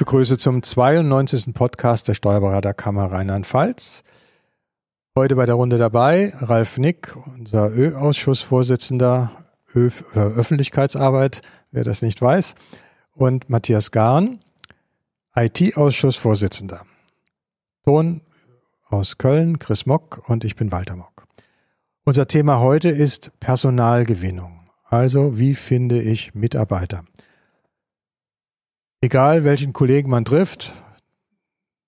begrüße zum 92. Podcast der Steuerberaterkammer Rheinland-Pfalz. Heute bei der Runde dabei Ralf Nick, unser Ö-Ausschussvorsitzender Ö für Öffentlichkeitsarbeit, wer das nicht weiß, und Matthias Garn, IT-Ausschussvorsitzender. Ton aus Köln, Chris Mock und ich bin Walter Mock. Unser Thema heute ist Personalgewinnung. Also, wie finde ich Mitarbeiter? Egal welchen Kollegen man trifft,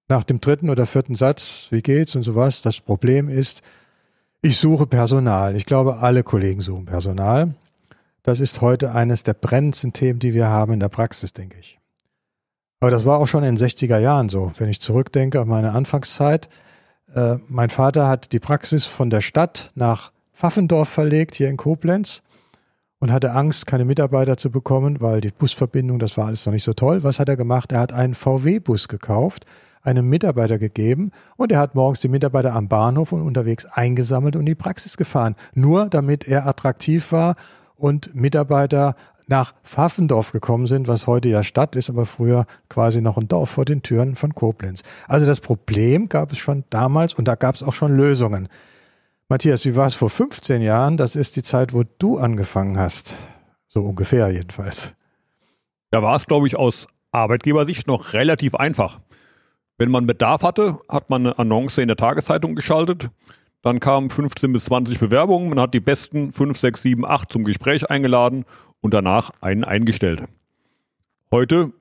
nach dem dritten oder vierten Satz, wie geht's und sowas, das Problem ist, ich suche Personal. Ich glaube, alle Kollegen suchen Personal. Das ist heute eines der brennendsten Themen, die wir haben in der Praxis, denke ich. Aber das war auch schon in den 60er Jahren so. Wenn ich zurückdenke an meine Anfangszeit, äh, mein Vater hat die Praxis von der Stadt nach Pfaffendorf verlegt, hier in Koblenz und hatte Angst, keine Mitarbeiter zu bekommen, weil die Busverbindung, das war alles noch nicht so toll. Was hat er gemacht? Er hat einen VW-Bus gekauft, einem Mitarbeiter gegeben und er hat morgens die Mitarbeiter am Bahnhof und unterwegs eingesammelt und in die Praxis gefahren. Nur damit er attraktiv war und Mitarbeiter nach Pfaffendorf gekommen sind, was heute ja Stadt ist, aber früher quasi noch ein Dorf vor den Türen von Koblenz. Also das Problem gab es schon damals und da gab es auch schon Lösungen. Matthias, wie war es vor 15 Jahren? Das ist die Zeit, wo du angefangen hast. So ungefähr jedenfalls. Da war es, glaube ich, aus Arbeitgebersicht noch relativ einfach. Wenn man Bedarf hatte, hat man eine Annonce in der Tageszeitung geschaltet. Dann kamen 15 bis 20 Bewerbungen. Man hat die besten 5, 6, 7, 8 zum Gespräch eingeladen und danach einen eingestellt. Heute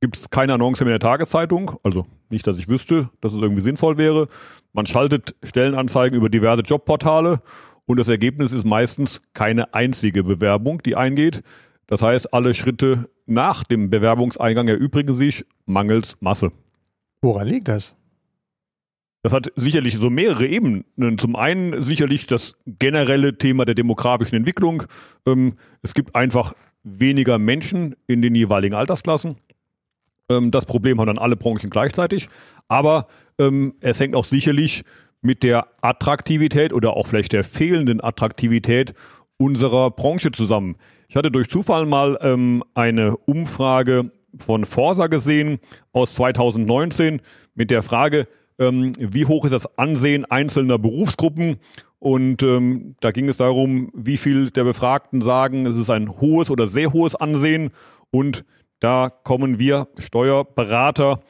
gibt es keine Annonce mehr in der Tageszeitung. Also nicht, dass ich wüsste, dass es irgendwie sinnvoll wäre. Man schaltet Stellenanzeigen über diverse Jobportale und das Ergebnis ist meistens keine einzige Bewerbung, die eingeht. Das heißt, alle Schritte nach dem Bewerbungseingang erübrigen sich mangels Masse. Woran liegt das? Das hat sicherlich so mehrere Ebenen. Zum einen sicherlich das generelle Thema der demografischen Entwicklung. Ähm, es gibt einfach weniger Menschen in den jeweiligen Altersklassen. Ähm, das Problem haben dann alle Branchen gleichzeitig. Aber ähm, es hängt auch sicherlich mit der Attraktivität oder auch vielleicht der fehlenden Attraktivität unserer Branche zusammen. Ich hatte durch Zufall mal ähm, eine Umfrage von Forsa gesehen aus 2019 mit der Frage, ähm, wie hoch ist das Ansehen einzelner Berufsgruppen? Und ähm, da ging es darum, wie viel der Befragten sagen, es ist ein hohes oder sehr hohes Ansehen. Und da kommen wir Steuerberater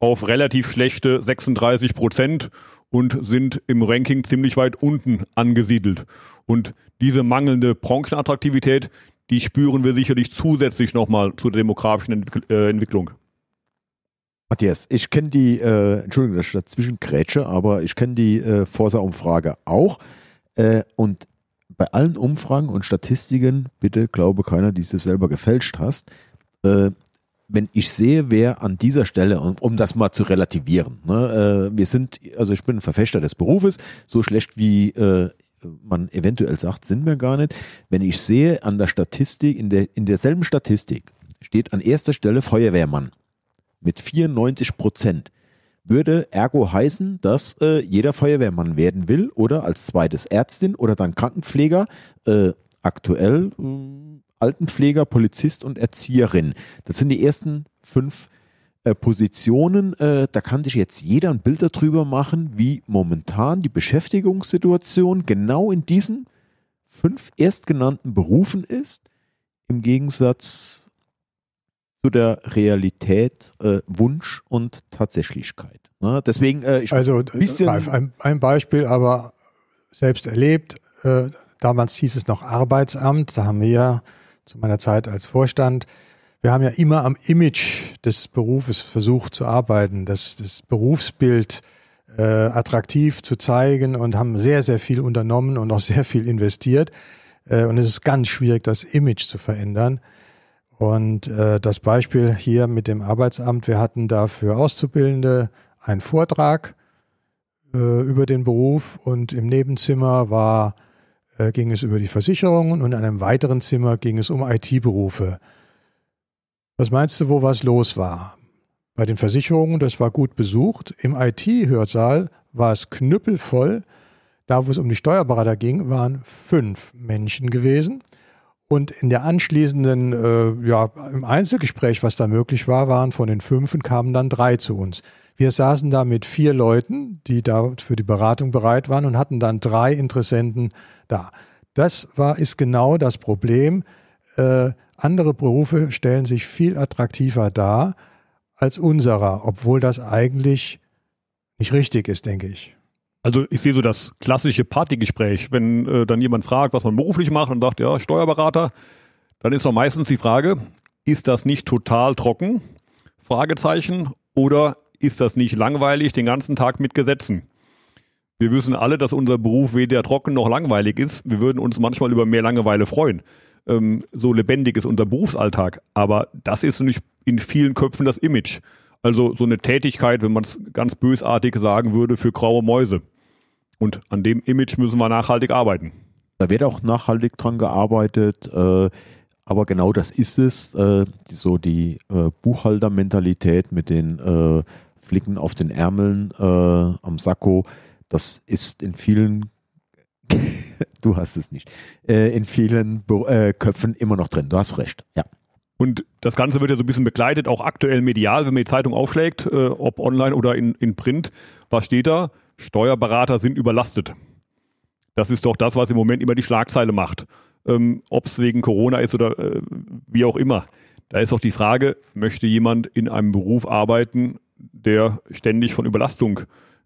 auf relativ schlechte 36 Prozent und sind im Ranking ziemlich weit unten angesiedelt. Und diese mangelnde Branchenattraktivität, die spüren wir sicherlich zusätzlich nochmal zur demografischen Entwick äh, Entwicklung. Matthias, ich kenne die, äh, Entschuldigung, dass ich dazwischen grätsche, aber ich kenne die äh, Forsa-Umfrage auch. Äh, und bei allen Umfragen und Statistiken, bitte glaube keiner, die du selber gefälscht hast, äh, wenn ich sehe, wer an dieser Stelle, um, um das mal zu relativieren, ne, äh, wir sind, also ich bin ein Verfechter des Berufes, so schlecht wie äh, man eventuell sagt, sind wir gar nicht. Wenn ich sehe an der Statistik, in, der, in derselben Statistik steht an erster Stelle Feuerwehrmann mit 94 Prozent. Würde ergo heißen, dass äh, jeder Feuerwehrmann werden will oder als zweites Ärztin oder dann Krankenpfleger. Äh, aktuell äh, Altenpfleger, Polizist und Erzieherin. Das sind die ersten fünf äh, Positionen. Äh, da kann sich jetzt jeder ein Bild darüber machen, wie momentan die Beschäftigungssituation genau in diesen fünf erstgenannten Berufen ist, im Gegensatz zu der Realität, äh, Wunsch und Tatsächlichkeit. Na, deswegen, äh, ich also bisschen ein, ein, Beispiel, aber selbst erlebt. Äh, damals hieß es noch Arbeitsamt. Da haben wir ja zu meiner Zeit als Vorstand. Wir haben ja immer am Image des Berufes versucht zu arbeiten, das, das Berufsbild äh, attraktiv zu zeigen und haben sehr, sehr viel unternommen und auch sehr viel investiert. Äh, und es ist ganz schwierig, das Image zu verändern. Und äh, das Beispiel hier mit dem Arbeitsamt, wir hatten da für Auszubildende einen Vortrag äh, über den Beruf und im Nebenzimmer war äh, ging es über die Versicherungen und in einem weiteren Zimmer ging es um IT-Berufe. Was meinst du, wo was los war? Bei den Versicherungen, das war gut besucht. Im IT-Hörsaal war es knüppelvoll. Da, wo es um die Steuerberater ging, waren fünf Menschen gewesen. Und in der anschließenden, äh, ja, im Einzelgespräch, was da möglich war, waren von den fünf kamen dann drei zu uns. Wir saßen da mit vier Leuten, die da für die Beratung bereit waren und hatten dann drei Interessenten da. Das war, ist genau das Problem. Äh, andere Berufe stellen sich viel attraktiver dar als unserer, obwohl das eigentlich nicht richtig ist, denke ich. Also ich sehe so das klassische Partygespräch, wenn äh, dann jemand fragt, was man beruflich macht und sagt, ja, Steuerberater, dann ist doch meistens die Frage, ist das nicht total trocken? Fragezeichen. Oder ist das nicht langweilig den ganzen Tag mit Gesetzen? Wir wissen alle, dass unser Beruf weder trocken noch langweilig ist. Wir würden uns manchmal über mehr Langeweile freuen. Ähm, so lebendig ist unser Berufsalltag. Aber das ist nicht in vielen Köpfen das Image. Also so eine Tätigkeit, wenn man es ganz bösartig sagen würde, für graue Mäuse. Und an dem Image müssen wir nachhaltig arbeiten. Da wird auch nachhaltig dran gearbeitet, äh, aber genau das ist es. Äh, so die äh, Buchhaltermentalität mit den äh, Flicken auf den Ärmeln äh, am Sakko, das ist in vielen, du hast es nicht, äh, in vielen Be Köpfen immer noch drin. Du hast recht, ja. Und das Ganze wird ja so ein bisschen begleitet, auch aktuell medial, wenn man die Zeitung aufschlägt, ob online oder in, in Print. Was steht da? Steuerberater sind überlastet. Das ist doch das, was im Moment immer die Schlagzeile macht. Ähm, Ob es wegen Corona ist oder äh, wie auch immer. Da ist doch die Frage, möchte jemand in einem Beruf arbeiten, der ständig von Überlastung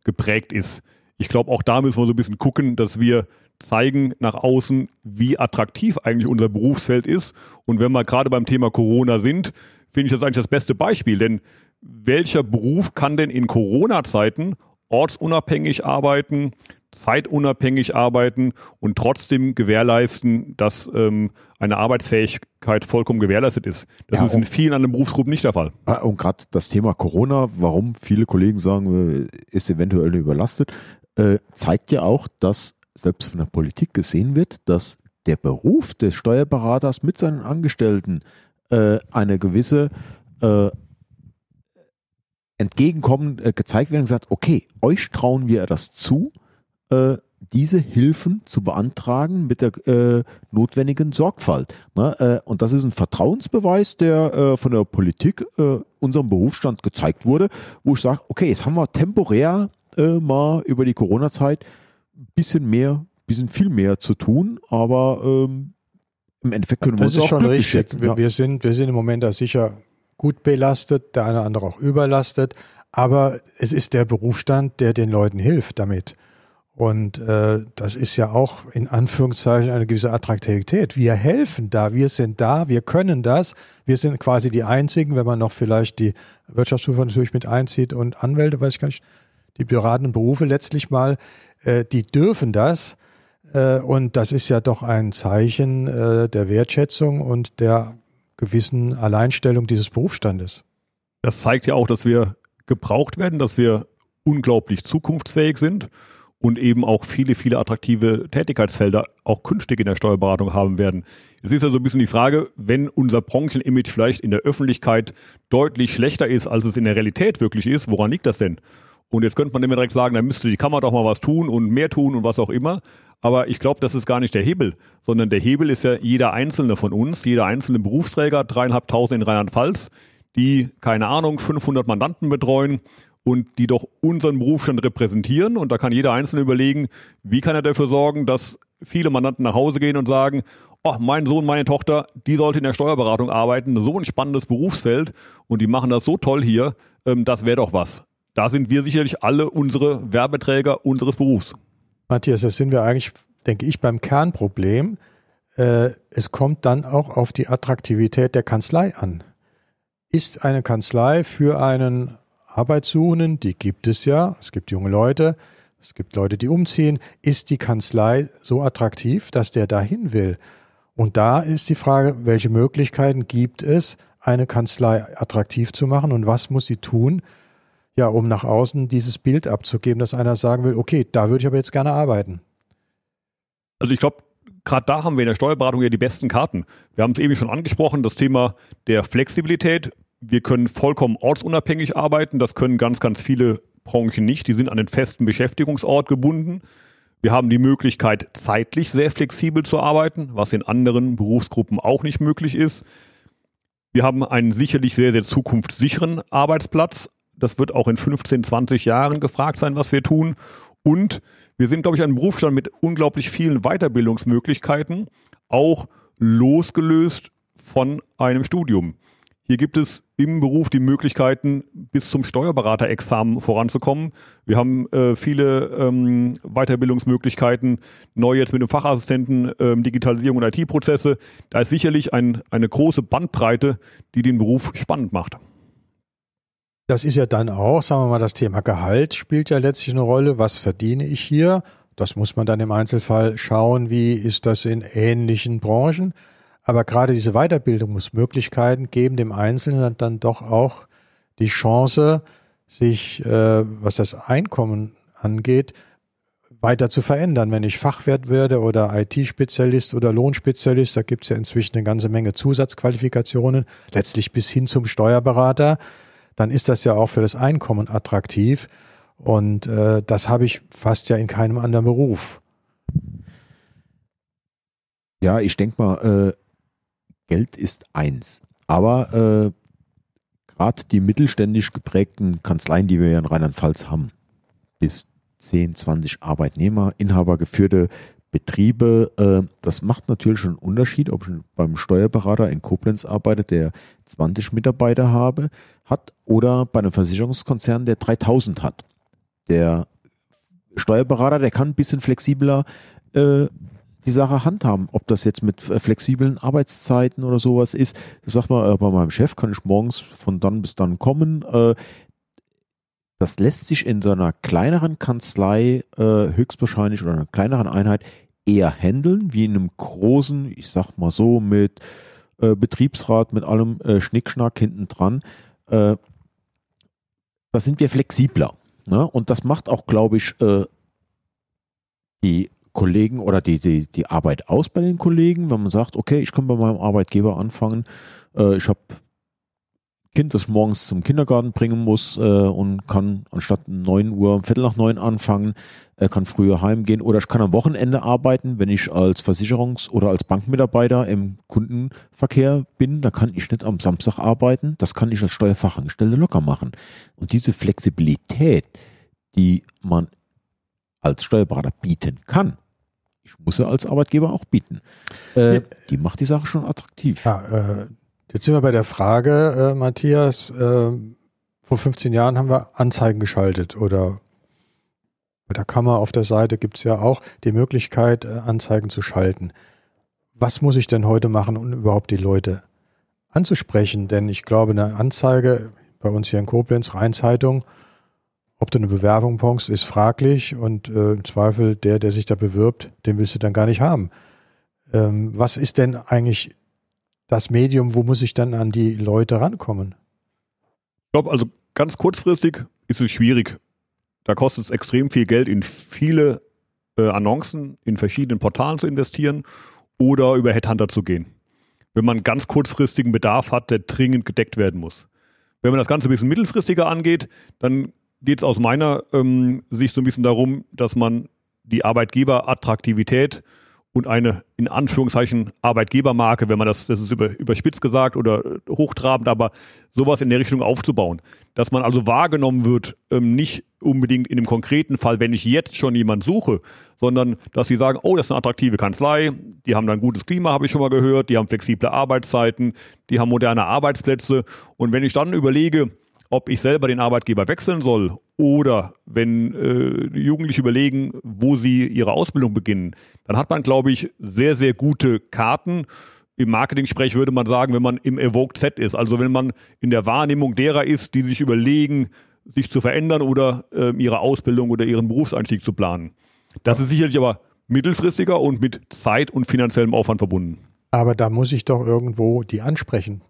geprägt ist? Ich glaube, auch da müssen wir so ein bisschen gucken, dass wir zeigen nach außen, wie attraktiv eigentlich unser Berufsfeld ist. Und wenn wir gerade beim Thema Corona sind, finde ich das eigentlich das beste Beispiel. Denn welcher Beruf kann denn in Corona-Zeiten ortsunabhängig arbeiten, zeitunabhängig arbeiten und trotzdem gewährleisten, dass ähm, eine Arbeitsfähigkeit vollkommen gewährleistet ist. Das ja, ist in vielen anderen Berufsgruppen nicht der Fall. Ah, und gerade das Thema Corona, warum viele Kollegen sagen, äh, ist eventuell überlastet, äh, zeigt ja auch, dass selbst von der Politik gesehen wird, dass der Beruf des Steuerberaters mit seinen Angestellten äh, eine gewisse äh, Entgegenkommen äh, gezeigt werden und gesagt, okay, euch trauen wir das zu, äh, diese Hilfen zu beantragen mit der äh, notwendigen Sorgfalt. Ne? Äh, und das ist ein Vertrauensbeweis, der von der Politik unserem Berufsstand gezeigt wurde, wo ich sage, okay, jetzt haben wir temporär mal über die Corona-Zeit bisschen mehr, bisschen viel mehr zu tun, aber ähm, im Endeffekt können wir das uns auch schon richtig. Schätzen. Wir, ja. wir, sind, wir sind im Moment da sicher gut belastet, der eine oder andere auch überlastet. Aber es ist der Berufsstand, der den Leuten hilft damit. Und äh, das ist ja auch in Anführungszeichen eine gewisse Attraktivität. Wir helfen da, wir sind da, wir können das. Wir sind quasi die Einzigen, wenn man noch vielleicht die Wirtschaftsprüfer natürlich mit einzieht und Anwälte, weiß ich gar nicht, die beratenden Berufe letztlich mal, äh, die dürfen das. Äh, und das ist ja doch ein Zeichen äh, der Wertschätzung und der gewissen Alleinstellung dieses Berufsstandes. Das zeigt ja auch, dass wir gebraucht werden, dass wir unglaublich zukunftsfähig sind und eben auch viele, viele attraktive Tätigkeitsfelder auch künftig in der Steuerberatung haben werden. Es ist ja so ein bisschen die Frage, wenn unser Branchenimage vielleicht in der Öffentlichkeit deutlich schlechter ist, als es in der Realität wirklich ist, woran liegt das denn? Und jetzt könnte man immer direkt sagen, da müsste die Kammer doch mal was tun und mehr tun und was auch immer. Aber ich glaube, das ist gar nicht der Hebel, sondern der Hebel ist ja jeder einzelne von uns, jeder einzelne Berufsträger, dreieinhalbtausend in Rheinland-Pfalz, die, keine Ahnung, 500 Mandanten betreuen und die doch unseren Berufsstand repräsentieren. Und da kann jeder Einzelne überlegen, wie kann er dafür sorgen, dass viele Mandanten nach Hause gehen und sagen, oh, mein Sohn, meine Tochter, die sollte in der Steuerberatung arbeiten, so ein spannendes Berufsfeld und die machen das so toll hier, ähm, das wäre doch was. Da sind wir sicherlich alle unsere Werbeträger unseres Berufs. Matthias, das sind wir eigentlich, denke ich, beim Kernproblem. Äh, es kommt dann auch auf die Attraktivität der Kanzlei an. Ist eine Kanzlei für einen Arbeitssuchenden, die gibt es ja, es gibt junge Leute, es gibt Leute, die umziehen, ist die Kanzlei so attraktiv, dass der dahin will? Und da ist die Frage, welche Möglichkeiten gibt es, eine Kanzlei attraktiv zu machen und was muss sie tun, ja, um nach außen dieses Bild abzugeben, dass einer sagen will, okay, da würde ich aber jetzt gerne arbeiten. Also ich glaube, gerade da haben wir in der Steuerberatung ja die besten Karten. Wir haben es eben schon angesprochen, das Thema der Flexibilität. Wir können vollkommen ortsunabhängig arbeiten. Das können ganz, ganz viele Branchen nicht. Die sind an den festen Beschäftigungsort gebunden. Wir haben die Möglichkeit, zeitlich sehr flexibel zu arbeiten, was in anderen Berufsgruppen auch nicht möglich ist. Wir haben einen sicherlich sehr, sehr zukunftssicheren Arbeitsplatz. Das wird auch in 15, 20 Jahren gefragt sein, was wir tun. Und wir sind, glaube ich, ein Berufsstand mit unglaublich vielen Weiterbildungsmöglichkeiten, auch losgelöst von einem Studium. Hier gibt es im Beruf die Möglichkeiten, bis zum Steuerberaterexamen voranzukommen. Wir haben äh, viele ähm, Weiterbildungsmöglichkeiten, neu jetzt mit dem Fachassistenten, ähm, Digitalisierung und IT-Prozesse. Da ist sicherlich ein, eine große Bandbreite, die den Beruf spannend macht. Das ist ja dann auch, sagen wir mal, das Thema Gehalt spielt ja letztlich eine Rolle. Was verdiene ich hier? Das muss man dann im Einzelfall schauen, wie ist das in ähnlichen Branchen. Aber gerade diese Weiterbildungsmöglichkeiten geben dem Einzelnen dann doch auch die Chance, sich, äh, was das Einkommen angeht, weiter zu verändern. Wenn ich Fachwirt werde oder IT-Spezialist oder Lohnspezialist, da gibt es ja inzwischen eine ganze Menge Zusatzqualifikationen, letztlich bis hin zum Steuerberater, dann ist das ja auch für das Einkommen attraktiv. Und äh, das habe ich fast ja in keinem anderen Beruf. Ja, ich denke mal, äh, Geld ist eins. Aber äh, gerade die mittelständisch geprägten Kanzleien, die wir ja in Rheinland-Pfalz haben, bis 10, 20 Arbeitnehmer, Inhaber geführte Betriebe, äh, das macht natürlich schon einen Unterschied, ob ich beim Steuerberater in Koblenz arbeite, der 20 Mitarbeiter habe, hat oder bei einem Versicherungskonzern, der 3000 hat. Der Steuerberater, der kann ein bisschen flexibler äh, die Sache handhaben. Ob das jetzt mit flexiblen Arbeitszeiten oder sowas ist. Das sagt man, äh, bei meinem Chef kann ich morgens von dann bis dann kommen. Äh, das lässt sich in so einer kleineren Kanzlei äh, höchstwahrscheinlich oder einer kleineren Einheit eher handeln, wie in einem großen, ich sag mal so, mit äh, Betriebsrat, mit allem äh, Schnickschnack hinten dran. Äh, da sind wir flexibler. Ne? Und das macht auch, glaube ich, äh, die Kollegen oder die, die, die Arbeit aus bei den Kollegen, wenn man sagt, okay, ich kann bei meinem Arbeitgeber anfangen, äh, ich habe Kind, das morgens zum Kindergarten bringen muss äh, und kann anstatt 9 Uhr, Viertel nach neun anfangen, äh, kann früher heimgehen oder ich kann am Wochenende arbeiten, wenn ich als Versicherungs- oder als Bankmitarbeiter im Kundenverkehr bin, da kann ich nicht am Samstag arbeiten, das kann ich als Steuerfachangestellte locker machen. Und diese Flexibilität, die man als Steuerberater bieten kann, ich muss ja als Arbeitgeber auch bieten. Äh, die macht die Sache schon attraktiv. Ja, äh, jetzt sind wir bei der Frage, äh, Matthias. Äh, vor 15 Jahren haben wir Anzeigen geschaltet oder bei der Kammer auf der Seite gibt es ja auch die Möglichkeit, äh, Anzeigen zu schalten. Was muss ich denn heute machen, um überhaupt die Leute anzusprechen? Denn ich glaube, eine Anzeige bei uns hier in Koblenz, Rheinzeitung, ob du eine Bewerbung bringst, ist fraglich und äh, im Zweifel der, der sich da bewirbt, den willst du dann gar nicht haben. Ähm, was ist denn eigentlich das Medium, wo muss ich dann an die Leute rankommen? Ich glaube, also ganz kurzfristig ist es schwierig. Da kostet es extrem viel Geld, in viele äh, Annoncen in verschiedenen Portalen zu investieren oder über Headhunter zu gehen. Wenn man ganz kurzfristigen Bedarf hat, der dringend gedeckt werden muss. Wenn man das Ganze ein bisschen mittelfristiger angeht, dann geht es aus meiner ähm, Sicht so ein bisschen darum, dass man die Arbeitgeberattraktivität und eine in Anführungszeichen Arbeitgebermarke, wenn man das, das ist über, überspitzt gesagt oder hochtrabend, aber sowas in der Richtung aufzubauen. Dass man also wahrgenommen wird, ähm, nicht unbedingt in dem konkreten Fall, wenn ich jetzt schon jemand suche, sondern dass sie sagen, oh, das ist eine attraktive Kanzlei, die haben dann gutes Klima, habe ich schon mal gehört, die haben flexible Arbeitszeiten, die haben moderne Arbeitsplätze. Und wenn ich dann überlege, ob ich selber den Arbeitgeber wechseln soll oder wenn äh, Jugendliche überlegen, wo sie ihre Ausbildung beginnen, dann hat man, glaube ich, sehr, sehr gute Karten. Im Marketing-Sprech würde man sagen, wenn man im Evoked Z ist, also wenn man in der Wahrnehmung derer ist, die sich überlegen, sich zu verändern oder äh, ihre Ausbildung oder ihren Berufseinstieg zu planen. Das ist sicherlich aber mittelfristiger und mit Zeit und finanziellem Aufwand verbunden. Aber da muss ich doch irgendwo die ansprechen.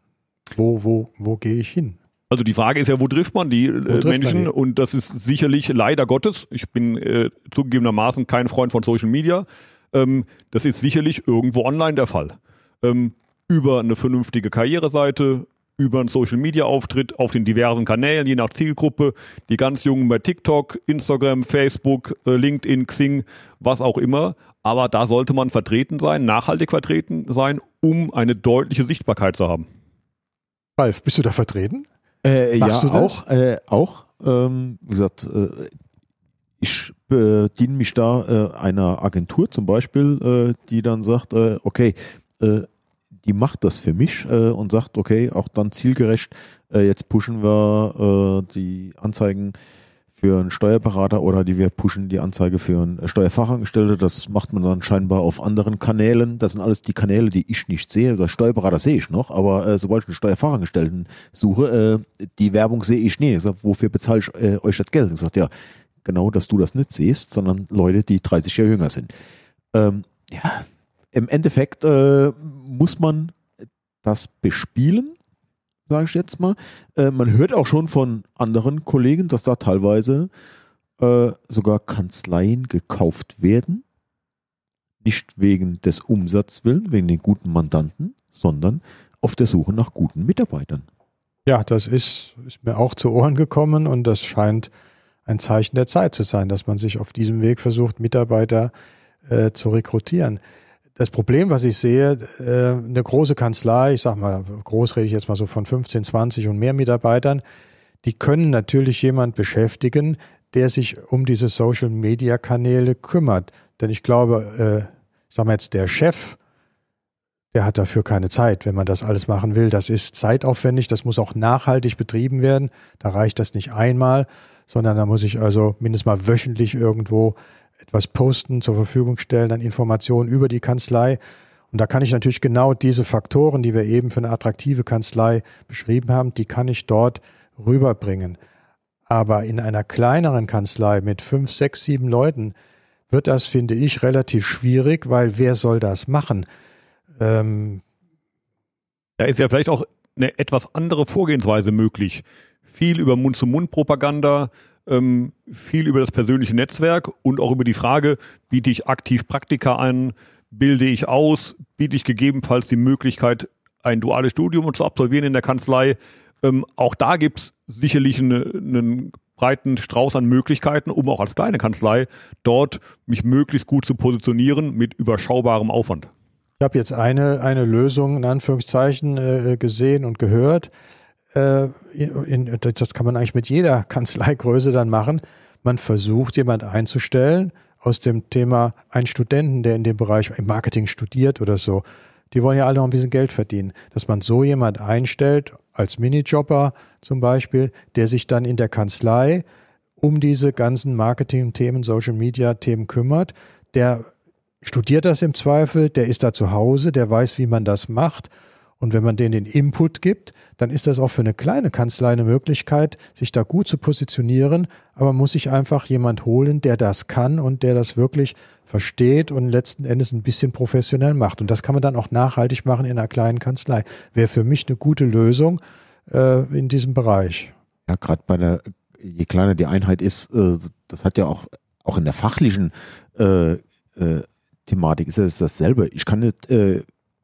Wo, wo, wo gehe ich hin? Also die Frage ist ja, wo trifft man die äh, trifft Menschen? Man die? Und das ist sicherlich leider Gottes. Ich bin äh, zugegebenermaßen kein Freund von Social Media. Ähm, das ist sicherlich irgendwo online der Fall. Ähm, über eine vernünftige Karriereseite, über einen Social Media Auftritt auf den diversen Kanälen, je nach Zielgruppe. Die ganz Jungen bei TikTok, Instagram, Facebook, äh, LinkedIn, Xing, was auch immer. Aber da sollte man vertreten sein, nachhaltig vertreten sein, um eine deutliche Sichtbarkeit zu haben. Ralf, bist du da vertreten? Äh, ja, auch. Äh, auch. Ähm, wie gesagt, äh, ich bediene mich da äh, einer Agentur zum Beispiel, äh, die dann sagt, äh, okay, die macht das für mich und sagt, okay, auch dann zielgerecht, jetzt pushen wir die Anzeigen für einen Steuerberater oder die wir pushen die Anzeige für einen Steuerfachangestellte. Das macht man dann scheinbar auf anderen Kanälen. Das sind alles die Kanäle, die ich nicht sehe. Der Steuerberater sehe ich noch, aber äh, sobald ich einen Steuerfachangestellten suche, äh, die Werbung sehe ich nicht. Ich sag, wofür bezahle ich äh, euch das Geld? Ich sage, ja, genau, dass du das nicht siehst, sondern Leute, die 30 Jahre jünger sind. Ähm, ja, im Endeffekt äh, muss man das bespielen, sage ich jetzt mal. Äh, man hört auch schon von anderen Kollegen, dass da teilweise äh, sogar Kanzleien gekauft werden. Nicht wegen des Umsatzwillen, wegen den guten Mandanten, sondern auf der Suche nach guten Mitarbeitern. Ja, das ist, ist mir auch zu Ohren gekommen und das scheint ein Zeichen der Zeit zu sein, dass man sich auf diesem Weg versucht, Mitarbeiter äh, zu rekrutieren. Das Problem, was ich sehe, äh, eine große Kanzlei, ich sag mal, groß rede ich jetzt mal so von 15, 20 und mehr Mitarbeitern, die können natürlich jemand beschäftigen, der sich um diese Social Media Kanäle kümmert. Denn ich glaube, äh, ich sag mal jetzt, der Chef, der hat dafür keine Zeit, wenn man das alles machen will. Das ist zeitaufwendig, das muss auch nachhaltig betrieben werden. Da reicht das nicht einmal, sondern da muss ich also mindestens mal wöchentlich irgendwo etwas posten, zur Verfügung stellen an Informationen über die Kanzlei. Und da kann ich natürlich genau diese Faktoren, die wir eben für eine attraktive Kanzlei beschrieben haben, die kann ich dort rüberbringen. Aber in einer kleineren Kanzlei mit fünf, sechs, sieben Leuten wird das, finde ich, relativ schwierig, weil wer soll das machen? Ähm, da ist ja vielleicht auch eine etwas andere Vorgehensweise möglich viel über Mund-zu-Mund-Propaganda, ähm, viel über das persönliche Netzwerk und auch über die Frage, biete ich aktiv Praktika an, bilde ich aus, biete ich gegebenenfalls die Möglichkeit, ein duales Studium zu absolvieren in der Kanzlei. Ähm, auch da gibt es sicherlich eine, einen breiten Strauß an Möglichkeiten, um auch als kleine Kanzlei dort mich möglichst gut zu positionieren mit überschaubarem Aufwand. Ich habe jetzt eine, eine Lösung in Anführungszeichen äh, gesehen und gehört äh, in, das kann man eigentlich mit jeder Kanzleigröße dann machen. Man versucht, jemand einzustellen aus dem Thema ein Studenten, der in dem Bereich im Marketing studiert oder so. Die wollen ja alle noch ein bisschen Geld verdienen. Dass man so jemand einstellt, als Minijobber zum Beispiel, der sich dann in der Kanzlei um diese ganzen Marketing-Themen, Social-Media-Themen kümmert, der studiert das im Zweifel, der ist da zu Hause, der weiß, wie man das macht und wenn man denen den Input gibt, dann ist das auch für eine kleine Kanzlei eine Möglichkeit, sich da gut zu positionieren. Aber man muss sich einfach jemand holen, der das kann und der das wirklich versteht und letzten Endes ein bisschen professionell macht. Und das kann man dann auch nachhaltig machen in einer kleinen Kanzlei. Wäre für mich eine gute Lösung äh, in diesem Bereich. Ja, gerade bei der, je kleiner die Einheit ist, äh, das hat ja auch, auch in der fachlichen äh, äh Thematik ist es dasselbe. Ich kann nicht äh,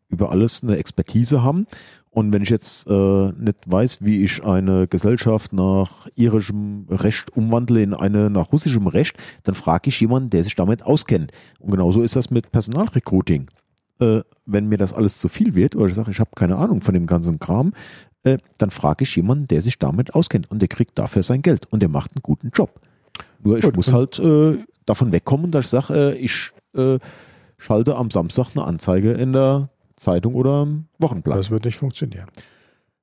über alles eine Expertise haben. Und wenn ich jetzt äh, nicht weiß, wie ich eine Gesellschaft nach irischem Recht umwandle in eine nach russischem Recht, dann frage ich jemanden, der sich damit auskennt. Und genauso ist das mit Personalrecruiting. Äh, wenn mir das alles zu viel wird oder ich sage, ich habe keine Ahnung von dem ganzen Kram, äh, dann frage ich jemanden, der sich damit auskennt und der kriegt dafür sein Geld und der macht einen guten Job. Nur ich Gut, muss halt äh, davon wegkommen, dass ich sage, äh, ich äh, schalte am Samstag eine Anzeige in der Zeitung oder Wochenblatt. Das wird nicht funktionieren.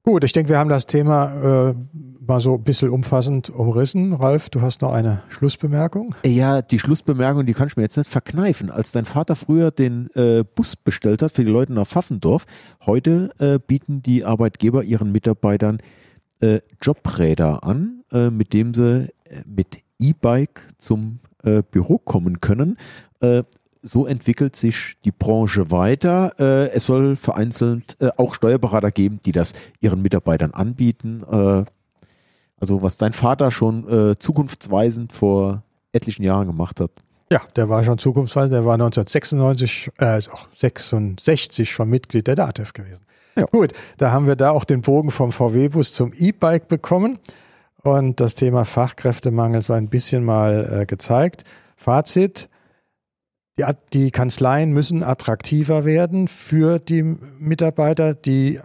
Gut, ich denke, wir haben das Thema äh, mal so ein bisschen umfassend umrissen. Ralf, du hast noch eine Schlussbemerkung? Ja, die Schlussbemerkung, die kann ich mir jetzt nicht verkneifen. Als dein Vater früher den äh, Bus bestellt hat für die Leute nach Pfaffendorf, heute äh, bieten die Arbeitgeber ihren Mitarbeitern äh, Jobräder an, äh, mit dem sie äh, mit E-Bike zum Büro kommen können so entwickelt sich die Branche weiter. Äh, es soll vereinzelt äh, auch Steuerberater geben, die das ihren Mitarbeitern anbieten. Äh, also was dein Vater schon äh, zukunftsweisend vor etlichen Jahren gemacht hat. Ja, der war schon zukunftsweisend. Der war 1996, äh, auch 66 schon Mitglied der DATEV gewesen. Ja. Gut, da haben wir da auch den Bogen vom VW-Bus zum E-Bike bekommen und das Thema Fachkräftemangel so ein bisschen mal äh, gezeigt. Fazit, die, die Kanzleien müssen attraktiver werden für die Mitarbeiter, die,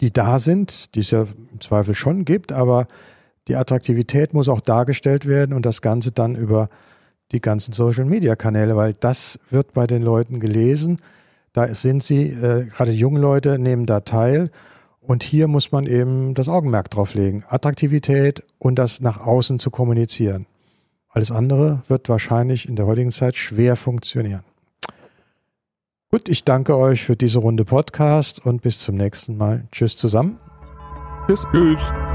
die da sind, die es ja im Zweifel schon gibt, aber die Attraktivität muss auch dargestellt werden und das Ganze dann über die ganzen Social-Media-Kanäle, weil das wird bei den Leuten gelesen. Da sind sie, äh, gerade junge Leute nehmen da teil. Und hier muss man eben das Augenmerk drauf legen. Attraktivität und das nach außen zu kommunizieren. Alles andere wird wahrscheinlich in der heutigen Zeit schwer funktionieren. Gut, ich danke euch für diese Runde Podcast und bis zum nächsten Mal. Tschüss zusammen. Tschüss. Tschüss.